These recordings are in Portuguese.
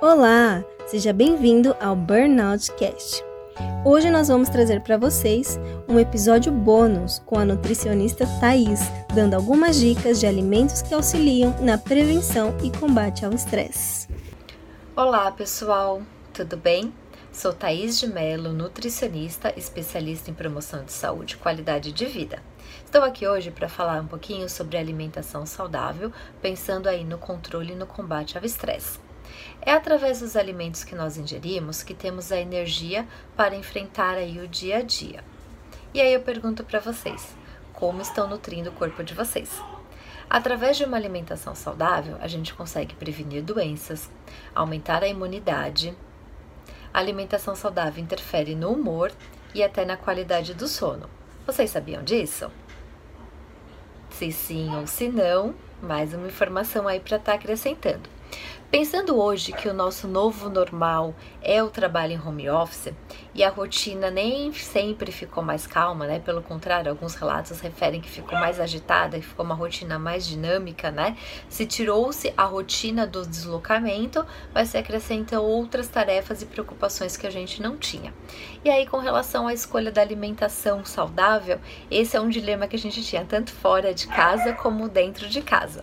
Olá, seja bem-vindo ao Burnout Cast. Hoje nós vamos trazer para vocês um episódio bônus com a nutricionista Thais, dando algumas dicas de alimentos que auxiliam na prevenção e combate ao estresse. Olá, pessoal, tudo bem? Sou Thaís de Mello, nutricionista, especialista em promoção de saúde e qualidade de vida. Estou aqui hoje para falar um pouquinho sobre alimentação saudável, pensando aí no controle e no combate ao estresse. É através dos alimentos que nós ingerimos que temos a energia para enfrentar aí o dia a dia. E aí eu pergunto para vocês, como estão nutrindo o corpo de vocês? Através de uma alimentação saudável, a gente consegue prevenir doenças, aumentar a imunidade. A alimentação saudável interfere no humor e até na qualidade do sono. Vocês sabiam disso? Se sim ou se não, mais uma informação aí para estar tá acrescentando. Pensando hoje que o nosso novo normal é o trabalho em home office e a rotina nem sempre ficou mais calma, né? Pelo contrário, alguns relatos referem que ficou mais agitada, que ficou uma rotina mais dinâmica, né? Se tirou-se a rotina do deslocamento, mas se acrescentam outras tarefas e preocupações que a gente não tinha. E aí, com relação à escolha da alimentação saudável, esse é um dilema que a gente tinha tanto fora de casa como dentro de casa.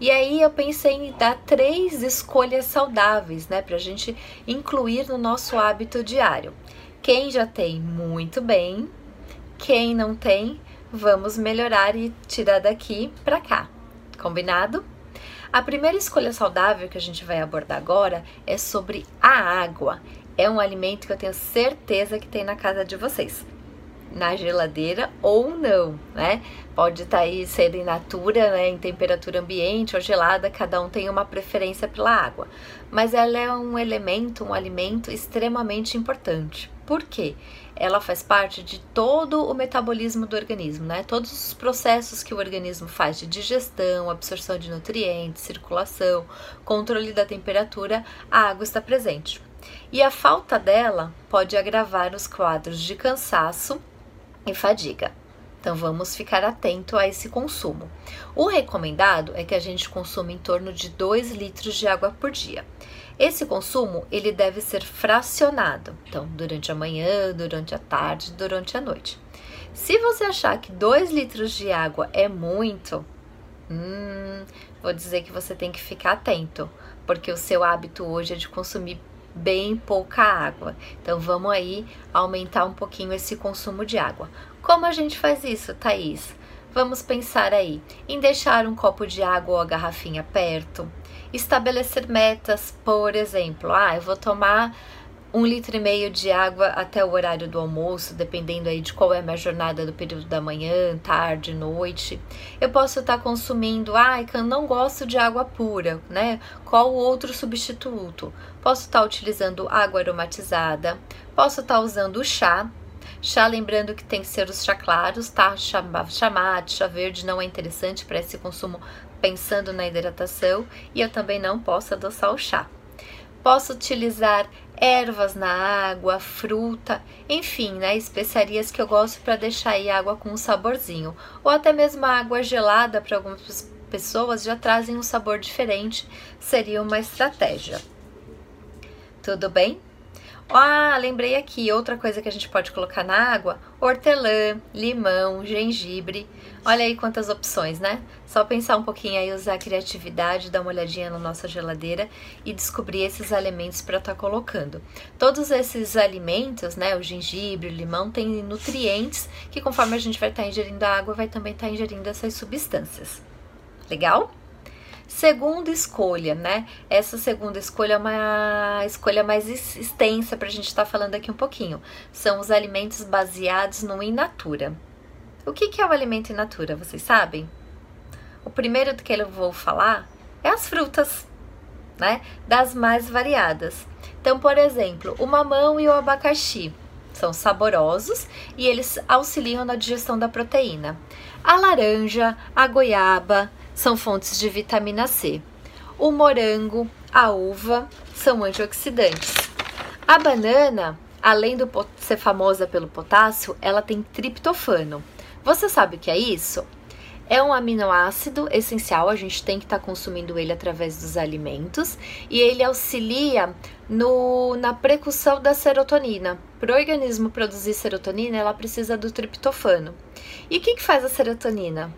E aí eu pensei em dar três escolhas saudáveis, né, para a gente incluir no nosso hábito diário. Quem já tem, muito bem. Quem não tem, vamos melhorar e tirar daqui para cá. Combinado? A primeira escolha saudável que a gente vai abordar agora é sobre a água. É um alimento que eu tenho certeza que tem na casa de vocês na geladeira ou não, né? Pode estar tá aí ser in natura, né, em temperatura ambiente ou gelada, cada um tem uma preferência pela água. Mas ela é um elemento, um alimento extremamente importante. Por quê? Ela faz parte de todo o metabolismo do organismo, né? Todos os processos que o organismo faz de digestão, absorção de nutrientes, circulação, controle da temperatura, a água está presente. E a falta dela pode agravar os quadros de cansaço e fadiga. Então vamos ficar atento a esse consumo. O recomendado é que a gente consuma em torno de 2 litros de água por dia. Esse consumo ele deve ser fracionado, então durante a manhã, durante a tarde, durante a noite. Se você achar que 2 litros de água é muito, hum, vou dizer que você tem que ficar atento, porque o seu hábito hoje é de consumir bem pouca água. Então vamos aí aumentar um pouquinho esse consumo de água. Como a gente faz isso, Thaís? Vamos pensar aí em deixar um copo de água ou a garrafinha perto, estabelecer metas, por exemplo, ah, eu vou tomar um litro e meio de água até o horário do almoço, dependendo aí de qual é a minha jornada do período da manhã, tarde, noite. Eu posso estar consumindo, ai, ah, eu não gosto de água pura, né? Qual outro substituto? Posso estar utilizando água aromatizada, posso estar usando o chá. Chá, lembrando que tem que ser os chá claros, tá? Chá, chá mate, chá verde não é interessante para esse consumo pensando na hidratação e eu também não posso adoçar o chá. Posso utilizar ervas na água, fruta, enfim, né, especiarias que eu gosto para deixar aí água com um saborzinho, ou até mesmo a água gelada para algumas pessoas já trazem um sabor diferente, seria uma estratégia. Tudo bem? Ah, lembrei aqui, outra coisa que a gente pode colocar na água: hortelã, limão, gengibre. Olha aí quantas opções, né? Só pensar um pouquinho aí, usar a criatividade, dar uma olhadinha na nossa geladeira e descobrir esses alimentos para estar tá colocando. Todos esses alimentos, né, o gengibre, o limão, têm nutrientes que conforme a gente vai estar tá ingerindo a água, vai também estar tá ingerindo essas substâncias. Legal? Segunda escolha, né? Essa segunda escolha é uma escolha mais extensa para a gente estar tá falando aqui um pouquinho. São os alimentos baseados no in natura. O que, é o alimento in natura? Vocês sabem? O primeiro do que eu vou falar é as frutas, né? Das mais variadas. Então, por exemplo, o mamão e o abacaxi são saborosos e eles auxiliam na digestão da proteína. A laranja, a goiaba, são fontes de vitamina C. O morango, a uva são antioxidantes. A banana, além de ser famosa pelo potássio, ela tem triptofano. Você sabe o que é isso? É um aminoácido essencial, a gente tem que estar tá consumindo ele através dos alimentos e ele auxilia no, na precursão da serotonina. Para o organismo produzir serotonina, ela precisa do triptofano. E o que, que faz a serotonina?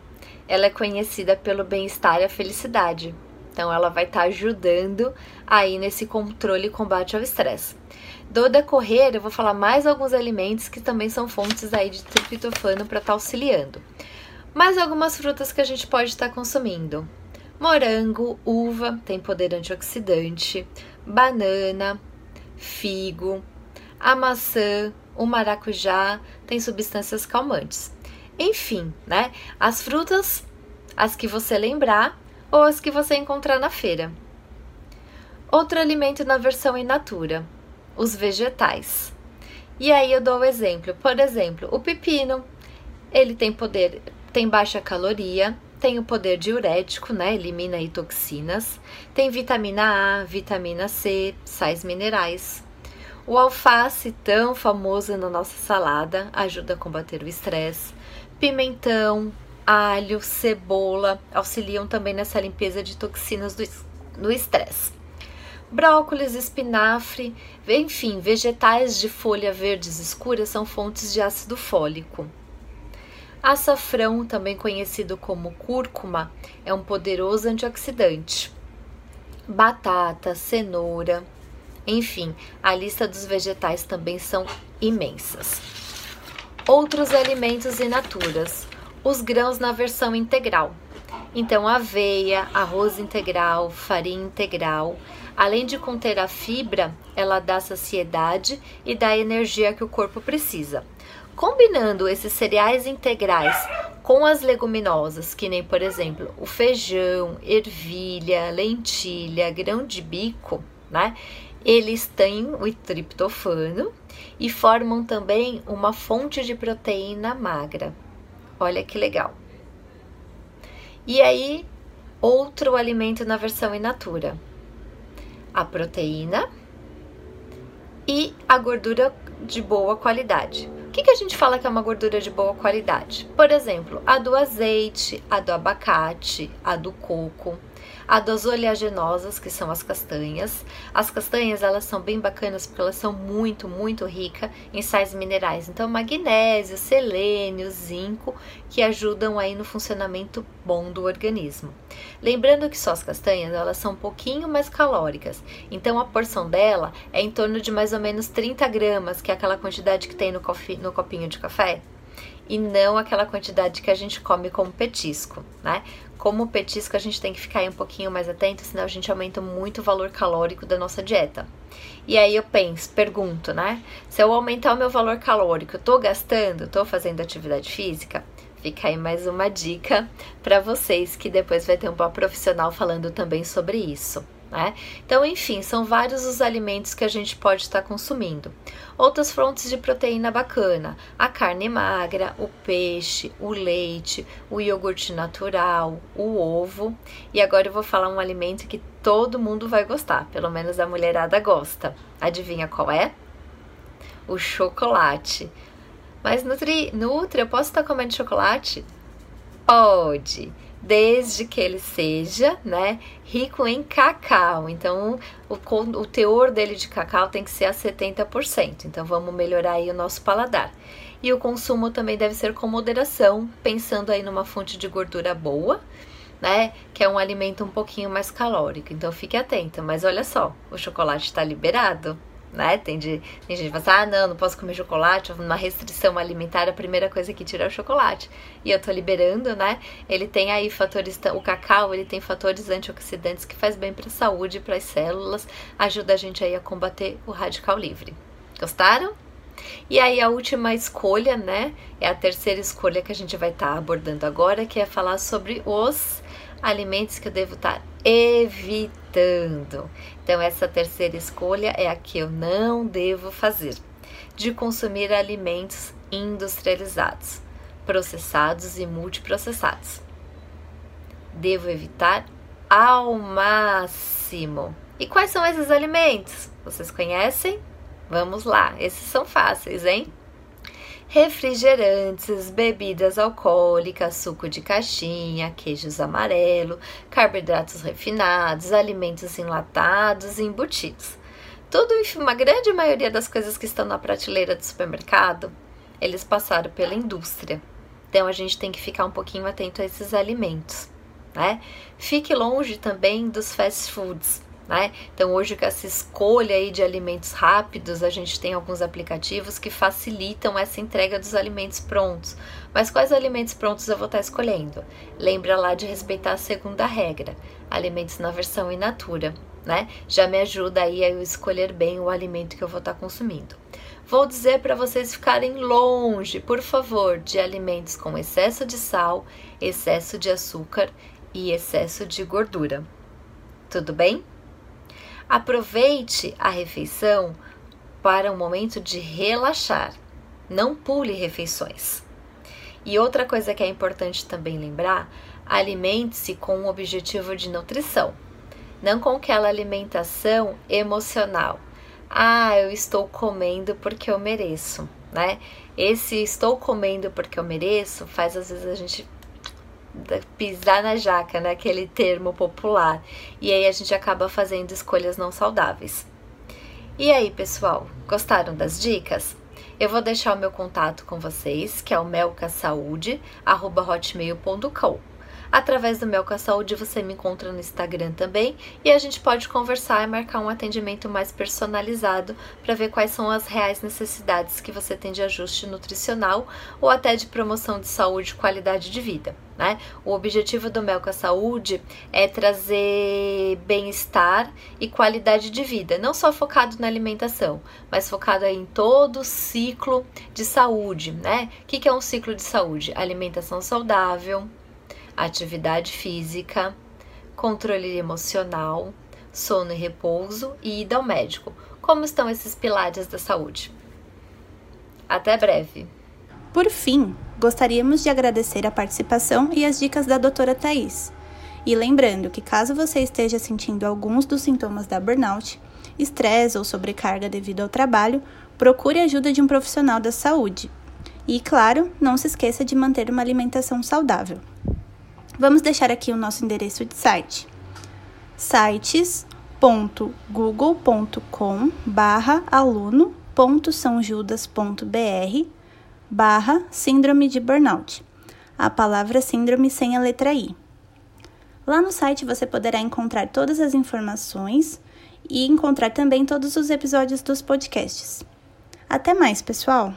Ela é conhecida pelo bem-estar e a felicidade. Então, ela vai estar tá ajudando aí nesse controle e combate ao estresse. Do decorrer, eu vou falar mais alguns alimentos que também são fontes aí de triptofano para estar tá auxiliando. Mais algumas frutas que a gente pode estar consumindo. Morango, uva, tem poder antioxidante, banana, figo, a maçã, o maracujá, tem substâncias calmantes. Enfim, né? As frutas, as que você lembrar ou as que você encontrar na feira. Outro alimento na versão in natura, os vegetais. E aí eu dou o exemplo. Por exemplo, o pepino, ele tem poder tem baixa caloria, tem o poder diurético, né? Elimina aí toxinas. Tem vitamina A, vitamina C, sais minerais. O alface, tão famoso na nossa salada, ajuda a combater o estresse. Pimentão, alho, cebola auxiliam também nessa limpeza de toxinas do, estresse. Brócolis, espinafre, enfim, vegetais de folha verdes escuras são fontes de ácido fólico. Açafrão, também conhecido como cúrcuma, é um poderoso antioxidante. Batata, cenoura, enfim, a lista dos vegetais também são imensas. Outros alimentos in naturas, os grãos na versão integral. Então, aveia, arroz integral, farinha integral, além de conter a fibra, ela dá saciedade e dá energia que o corpo precisa. Combinando esses cereais integrais com as leguminosas, que nem, por exemplo, o feijão, ervilha, lentilha, grão de bico, né? Eles têm o triptofano e formam também uma fonte de proteína magra. Olha que legal. E aí, outro alimento na versão in natura: a proteína e a gordura de boa qualidade que, que a gente fala que é uma gordura de boa qualidade? Por exemplo, a do azeite, a do abacate, a do coco, a das oleaginosas, que são as castanhas. As castanhas, elas são bem bacanas porque elas são muito, muito ricas em sais minerais. Então, magnésio, selênio, zinco, que ajudam aí no funcionamento bom do organismo. Lembrando que só as castanhas, elas são um pouquinho mais calóricas. Então, a porção dela é em torno de mais ou menos 30 gramas, que é aquela quantidade que tem no, no copinho de café e não aquela quantidade que a gente come como petisco, né? Como petisco a gente tem que ficar um pouquinho mais atento, senão a gente aumenta muito o valor calórico da nossa dieta. E aí eu penso, pergunto, né? Se eu aumentar o meu valor calórico, eu tô gastando, tô fazendo atividade física? Fica aí mais uma dica para vocês que depois vai ter um profissional falando também sobre isso. Né? Então, enfim, são vários os alimentos que a gente pode estar consumindo. Outras fontes de proteína bacana: a carne magra, o peixe, o leite, o iogurte natural, o ovo. E agora eu vou falar um alimento que todo mundo vai gostar, pelo menos a mulherada gosta. Adivinha qual é? O chocolate. Mas Nutri, Nutri, eu posso estar comendo chocolate? Pode desde que ele seja, né, rico em cacau. Então, o, o teor dele de cacau tem que ser a 70%. Então, vamos melhorar aí o nosso paladar. E o consumo também deve ser com moderação, pensando aí numa fonte de gordura boa, né, que é um alimento um pouquinho mais calórico. Então, fique atento. Mas olha só, o chocolate está liberado né? Tem, de, tem gente que fala assim, ah, não, não posso comer chocolate, uma restrição alimentar, a primeira coisa que tira é o chocolate. E eu tô liberando, né? Ele tem aí fatores, o cacau, ele tem fatores antioxidantes que faz bem para a saúde, para as células, ajuda a gente aí a combater o radical livre. Gostaram? E aí a última escolha, né? É a terceira escolha que a gente vai estar tá abordando agora, que é falar sobre os alimentos que eu devo estar tá evitando. Então, essa terceira escolha é a que eu não devo fazer: de consumir alimentos industrializados, processados e multiprocessados. Devo evitar ao máximo. E quais são esses alimentos? Vocês conhecem? Vamos lá, esses são fáceis, hein? Refrigerantes, bebidas alcoólicas, suco de caixinha, queijos amarelo, carboidratos refinados, alimentos enlatados e embutidos. Tudo, enfim, uma grande maioria das coisas que estão na prateleira do supermercado, eles passaram pela indústria. Então a gente tem que ficar um pouquinho atento a esses alimentos, né? Fique longe também dos fast foods. Né? Então, hoje, com essa escolha aí de alimentos rápidos, a gente tem alguns aplicativos que facilitam essa entrega dos alimentos prontos. Mas quais alimentos prontos eu vou estar escolhendo? Lembra lá de respeitar a segunda regra: alimentos na versão in natura. Né? Já me ajuda aí a eu escolher bem o alimento que eu vou estar consumindo. Vou dizer para vocês ficarem longe, por favor, de alimentos com excesso de sal, excesso de açúcar e excesso de gordura. Tudo bem? Aproveite a refeição para um momento de relaxar. Não pule refeições. E outra coisa que é importante também lembrar: alimente-se com um objetivo de nutrição, não com aquela alimentação emocional. Ah, eu estou comendo porque eu mereço, né? Esse estou comendo porque eu mereço faz às vezes a gente pisar na jaca, né? Aquele termo popular. E aí a gente acaba fazendo escolhas não saudáveis. E aí, pessoal, gostaram das dicas? Eu vou deixar o meu contato com vocês, que é o melcasaude@hotmail.com. Através do Melca Saúde você me encontra no Instagram também e a gente pode conversar e marcar um atendimento mais personalizado para ver quais são as reais necessidades que você tem de ajuste nutricional ou até de promoção de saúde e qualidade de vida. Né? O objetivo do Melca Saúde é trazer bem-estar e qualidade de vida, não só focado na alimentação, mas focado em todo o ciclo de saúde, né? O que é um ciclo de saúde? Alimentação saudável, atividade física, controle emocional, sono e repouso e ida ao médico. Como estão esses pilares da saúde? Até breve! Por fim, gostaríamos de agradecer a participação e as dicas da doutora Thais. E lembrando que caso você esteja sentindo alguns dos sintomas da burnout, estresse ou sobrecarga devido ao trabalho, procure a ajuda de um profissional da saúde. E, claro, não se esqueça de manter uma alimentação saudável. Vamos deixar aqui o nosso endereço de site: sites.google.com barra aluno.sãojudas.br barra síndrome de burnout. A palavra síndrome sem a letra I. Lá no site você poderá encontrar todas as informações e encontrar também todos os episódios dos podcasts. Até mais, pessoal!